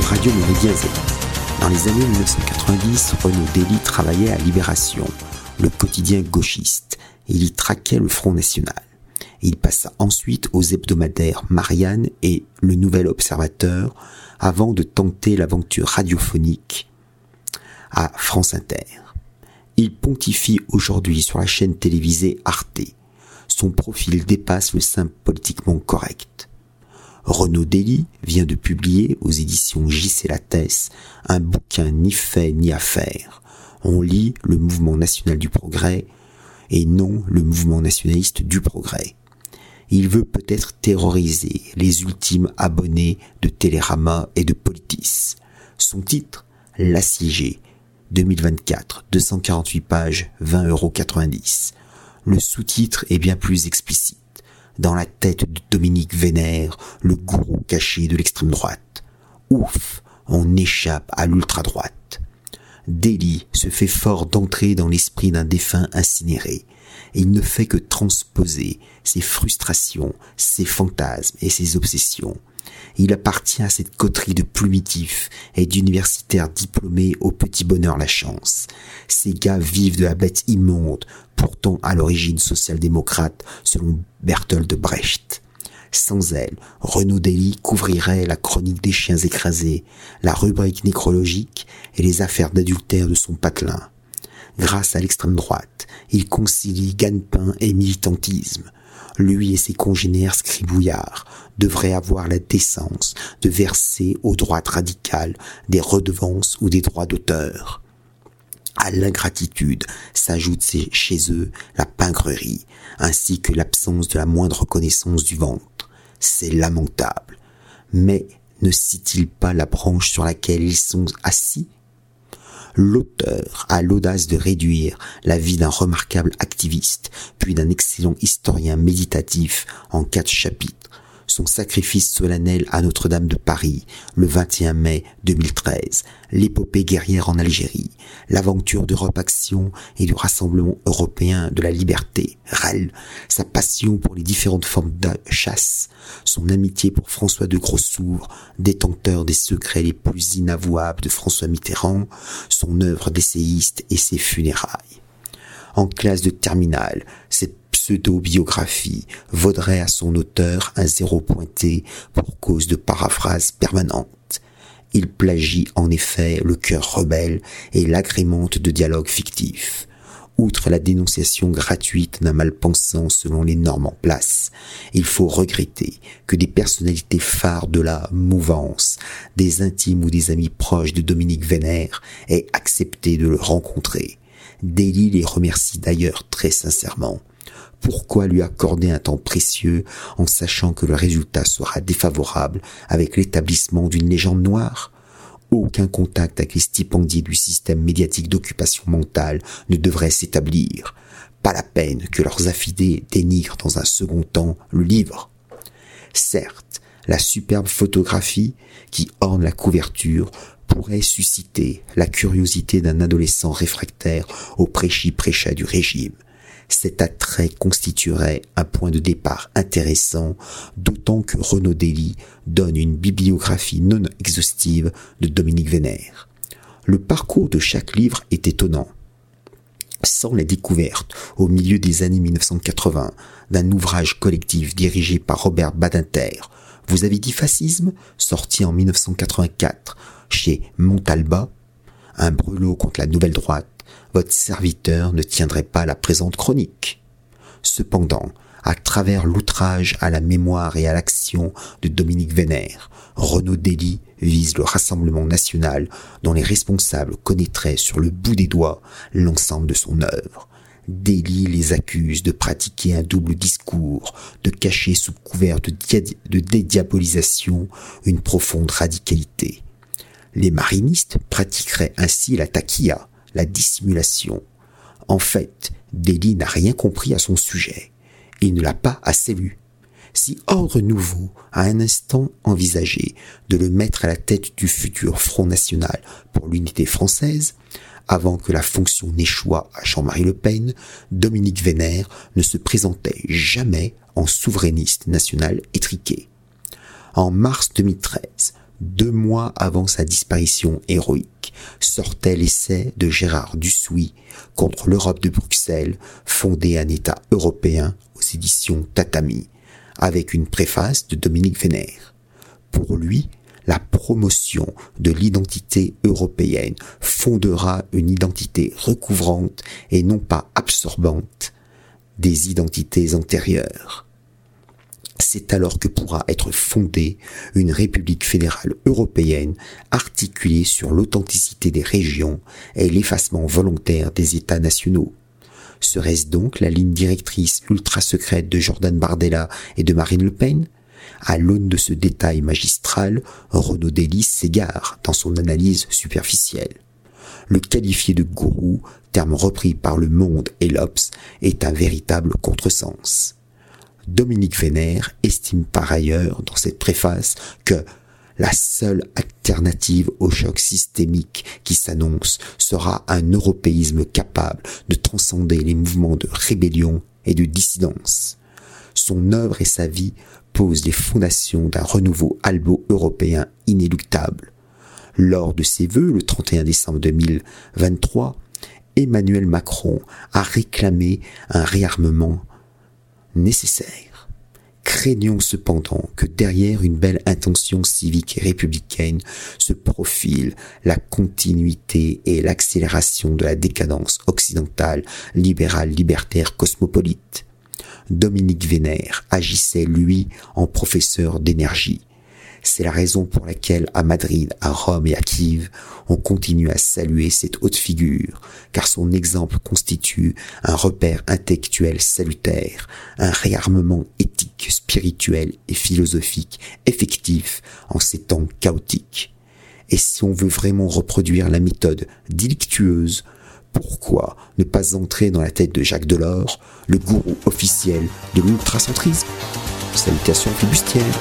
Radio Méridien. Dans les années 1990, Renaud Dely travaillait à Libération, le quotidien gauchiste, il y traquait le Front National. Il passa ensuite aux hebdomadaires Marianne et Le Nouvel Observateur avant de tenter l'aventure radiophonique à France Inter. Il pontifie aujourd'hui sur la chaîne télévisée Arte. Son profil dépasse le simple politiquement correct. Renaud Dely vient de publier aux éditions J.C. Lattès un bouquin ni fait ni à. On lit le mouvement national du progrès et non le mouvement nationaliste du progrès. Il veut peut-être terroriser les ultimes abonnés de Télérama et de Politis. Son titre, L'assiégé, 2024, 248 pages, 20,90 euros. Le sous-titre est bien plus explicite. Dans la tête de Dominique Vénère, le gourou caché de l'extrême droite. Ouf, on échappe à l'ultra-droite. Deli se fait fort d'entrer dans l'esprit d'un défunt incinéré. Il ne fait que transposer ses frustrations, ses fantasmes et ses obsessions. Il appartient à cette coterie de plumitifs et d'universitaires diplômés au petit bonheur la chance. Ces gars vivent de la bête immonde, pourtant à l'origine social-démocrate, selon Bertolt Brecht. Sans elle, Renaud Dely couvrirait la chronique des chiens écrasés, la rubrique nécrologique et les affaires d'adultère de son patelin. Grâce à l'extrême droite, il concilie gagne-pain et militantisme. Lui et ses congénères scribouillards devraient avoir la décence de verser aux droites radicales des redevances ou des droits d'auteur. À l'ingratitude s'ajoute chez eux la pingrerie, ainsi que l'absence de la moindre reconnaissance du ventre. C'est lamentable. Mais ne cite-t-il pas la branche sur laquelle ils sont assis? L'auteur a l'audace de réduire la vie d'un remarquable activiste, puis d'un excellent historien méditatif en quatre chapitres son sacrifice solennel à Notre-Dame de Paris, le 21 mai 2013, l'épopée guerrière en Algérie, l'aventure d'Europe Action et du Rassemblement européen de la liberté, RAL, sa passion pour les différentes formes de chasse, son amitié pour François de Grossouvre, détenteur des secrets les plus inavouables de François Mitterrand, son œuvre d'essayiste et ses funérailles. En classe de terminale, cette pseudo-biographie vaudrait à son auteur un zéro pointé pour cause de paraphrase permanente. Il plagie en effet le cœur rebelle et l'agrémente de dialogues fictifs. Outre la dénonciation gratuite d'un mal-pensant selon les normes en place, il faut regretter que des personnalités phares de la mouvance, des intimes ou des amis proches de Dominique Vénère aient accepté de le rencontrer. Daly les remercie d'ailleurs très sincèrement. Pourquoi lui accorder un temps précieux en sachant que le résultat sera défavorable avec l'établissement d'une légende noire? Aucun contact avec les stipendiés du système médiatique d'occupation mentale ne devrait s'établir. Pas la peine que leurs affidés dénigrent dans un second temps le livre. Certes, la superbe photographie qui orne la couverture pourrait susciter la curiosité d'un adolescent réfractaire au prêchi-prêcha du régime cet attrait constituerait un point de départ intéressant, d'autant que Renaud Dely donne une bibliographie non exhaustive de Dominique Vénère. Le parcours de chaque livre est étonnant. Sans la découverte, au milieu des années 1980, d'un ouvrage collectif dirigé par Robert Badinter, Vous avez dit fascisme, sorti en 1984 chez Montalba, un brûlot contre la nouvelle droite, votre serviteur ne tiendrait pas la présente chronique. Cependant, à travers l'outrage à la mémoire et à l'action de Dominique Vénère, Renaud Dely vise le Rassemblement national dont les responsables connaîtraient sur le bout des doigts l'ensemble de son œuvre. Dely les accuse de pratiquer un double discours, de cacher sous couvert de, de dédiabolisation une profonde radicalité. Les marinistes pratiqueraient ainsi la taquilla, la dissimulation. En fait, Dely n'a rien compris à son sujet. Il ne l'a pas assez lu. Si Ordre Nouveau a un instant envisagé de le mettre à la tête du futur Front National pour l'unité française, avant que la fonction n'échoua à Jean-Marie Le Pen, Dominique Vénère ne se présentait jamais en souverainiste national étriqué. En mars 2013, deux mois avant sa disparition héroïque, sortait l'essai de Gérard Dussouy contre l'Europe de Bruxelles, fondé un État européen aux éditions Tatami, avec une préface de Dominique Vénère. Pour lui, la promotion de l'identité européenne fondera une identité recouvrante et non pas absorbante des identités antérieures. C'est alors que pourra être fondée une République fédérale européenne articulée sur l'authenticité des régions et l'effacement volontaire des États nationaux. Serait-ce donc la ligne directrice ultra secrète de Jordan Bardella et de Marine Le Pen? À l'aune de ce détail magistral, Renaud Delis s'égare dans son analyse superficielle. Le qualifier de gourou, terme repris par le monde et l'Obs, est un véritable contresens. Dominique Vénère estime par ailleurs dans cette préface que la seule alternative au choc systémique qui s'annonce sera un européisme capable de transcender les mouvements de rébellion et de dissidence. Son œuvre et sa vie posent les fondations d'un renouveau albo-européen inéluctable. Lors de ses vœux le 31 décembre 2023, Emmanuel Macron a réclamé un réarmement nécessaire. Craignons cependant que derrière une belle intention civique et républicaine se profile la continuité et l'accélération de la décadence occidentale, libérale, libertaire, cosmopolite. Dominique Vénère agissait, lui, en professeur d'énergie. C'est la raison pour laquelle à Madrid, à Rome et à Kiev, on continue à saluer cette haute figure, car son exemple constitue un repère intellectuel salutaire, un réarmement éthique, spirituel et philosophique effectif en ces temps chaotiques. Et si on veut vraiment reproduire la méthode délictueuse, pourquoi ne pas entrer dans la tête de Jacques Delors, le gourou officiel de l'ultracentrisme? Salutations flibustières